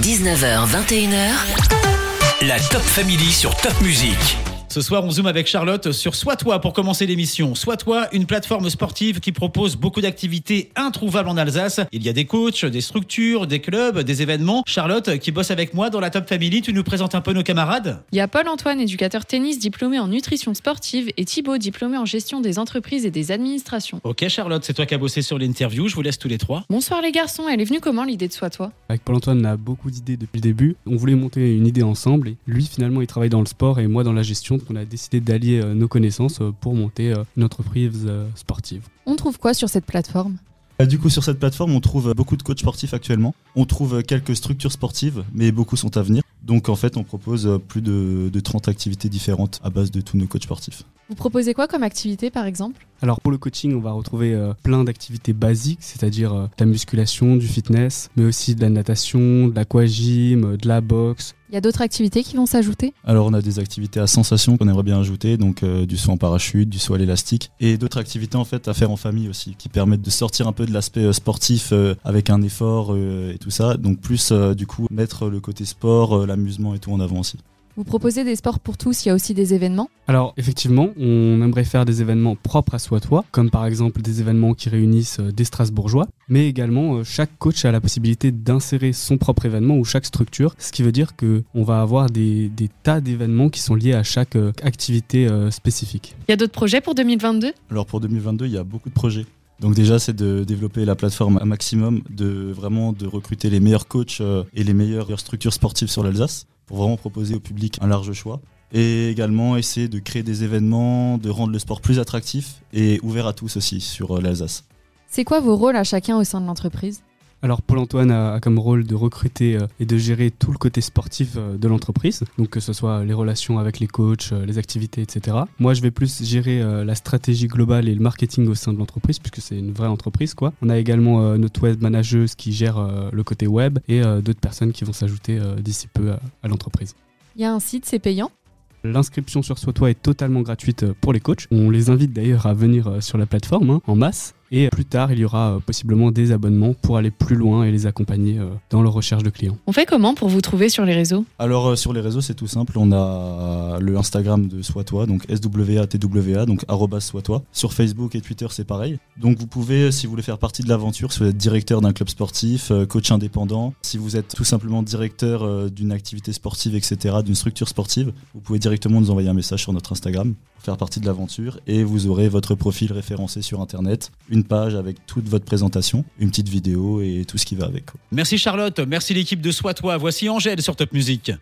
19h, 21h. La Top Family sur Top Music. Ce soir, on zoome avec Charlotte sur Sois Toi pour commencer l'émission. Sois Toi, une plateforme sportive qui propose beaucoup d'activités introuvables en Alsace. Il y a des coachs, des structures, des clubs, des événements. Charlotte, qui bosse avec moi dans la Top Family, tu nous présentes un peu nos camarades? Il y a Paul-Antoine, éducateur tennis diplômé en nutrition sportive, et Thibaut, diplômé en gestion des entreprises et des administrations. Ok Charlotte, c'est toi qui as bossé sur l'interview, je vous laisse tous les trois. Bonsoir les garçons, elle est venue comment l'idée de Sois Toi? Avec Paul-Antoine, on a beaucoup d'idées depuis le début. On voulait monter une idée ensemble et lui, finalement, il travaille dans le sport et moi dans la gestion. Donc on a décidé d'allier euh, nos connaissances euh, pour monter euh, une entreprise euh, sportive. On trouve quoi sur cette plateforme? Du coup, sur cette plateforme, on trouve beaucoup de coachs sportifs actuellement. On trouve quelques structures sportives, mais beaucoup sont à venir. Donc, en fait, on propose plus de, de 30 activités différentes à base de tous nos coachs sportifs. Vous proposez quoi comme activité par exemple? Alors pour le coaching, on va retrouver euh, plein d'activités basiques, c'est-à-dire euh, de la musculation, du fitness, mais aussi de la natation, de l'aquagym, euh, de la boxe. Il y a d'autres activités qui vont s'ajouter? Alors, on a des activités à sensation qu'on aimerait bien ajouter, donc euh, du saut en parachute, du saut à l'élastique, et d'autres activités en fait à faire en famille aussi, qui permettent de sortir un peu de l'aspect euh, sportif euh, avec un effort euh, et tout ça. Donc, plus euh, du coup mettre le côté sport, euh, l'amusement et tout en avant aussi. Vous proposez des sports pour tous, il y a aussi des événements Alors effectivement, on aimerait faire des événements propres à soi toi, comme par exemple des événements qui réunissent euh, des Strasbourgeois, mais également euh, chaque coach a la possibilité d'insérer son propre événement ou chaque structure, ce qui veut dire que on va avoir des, des tas d'événements qui sont liés à chaque euh, activité spécifique. Il y a d'autres projets pour 2022 Alors pour 2022, il y a beaucoup de projets. Donc déjà, c'est de développer la plateforme un maximum, de vraiment de recruter les meilleurs coachs et les meilleures structures sportives sur l'Alsace pour vraiment proposer au public un large choix. Et également essayer de créer des événements, de rendre le sport plus attractif et ouvert à tous aussi sur euh, l'Alsace. C'est quoi vos rôles à chacun au sein de l'entreprise? Alors Paul-Antoine a, a comme rôle de recruter euh, et de gérer tout le côté sportif euh, de l'entreprise, donc que ce soit les relations avec les coachs, euh, les activités, etc. Moi je vais plus gérer la stratégie globale et le marketing au sein de l'entreprise, puisque c'est une vraie entreprise. quoi. On a également notre web manageuse qui gère le côté web et d'autres personnes qui vont s'ajouter d'ici peu à, l'entreprise. Il y a un site, c'est payant? L'inscription sur Sois-toi est totalement gratuite pour les coachs. On les invite d'ailleurs à venir sur la plateforme hein, en masse. Et plus tard, il y aura euh, possiblement des abonnements pour aller plus loin et les accompagner euh, dans leur recherche de clients. On fait comment pour vous trouver sur les réseaux? Alors euh, sur les réseaux, c'est tout simple. On a le Instagram de Sois-toi, donc S-W-A-T-W-A, donc Sois-toi. Sur Facebook et Twitter, c'est pareil. Donc vous pouvez, si vous voulez faire partie de l'aventure, si vous êtes directeur d'un club sportif, euh, coach indépendant, si vous êtes tout simplement directeur euh, d'une activité sportive, etc., d'une structure sportive, vous pouvez directement nous envoyer un message sur notre Instagram faire partie de l'aventure et vous aurez votre profil référencé sur Internet, une page avec toute votre présentation, une petite vidéo et tout ce qui va avec. Merci Charlotte, merci l'équipe de Sois Toi. Voici Angèle sur Top Music.